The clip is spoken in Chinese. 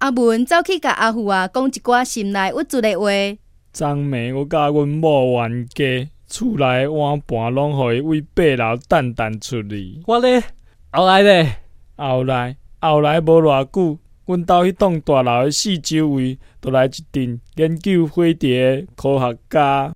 阿文走去甲阿虎啊，讲一寡心内郁卒的话。昨暝，我甲阮某冤家，厝内碗盘拢互伊为八楼蛋蛋出去。我咧，后来咧，后来，后来无偌久，阮兜迄栋大楼的四周围，都来一阵研究飞碟的科学家。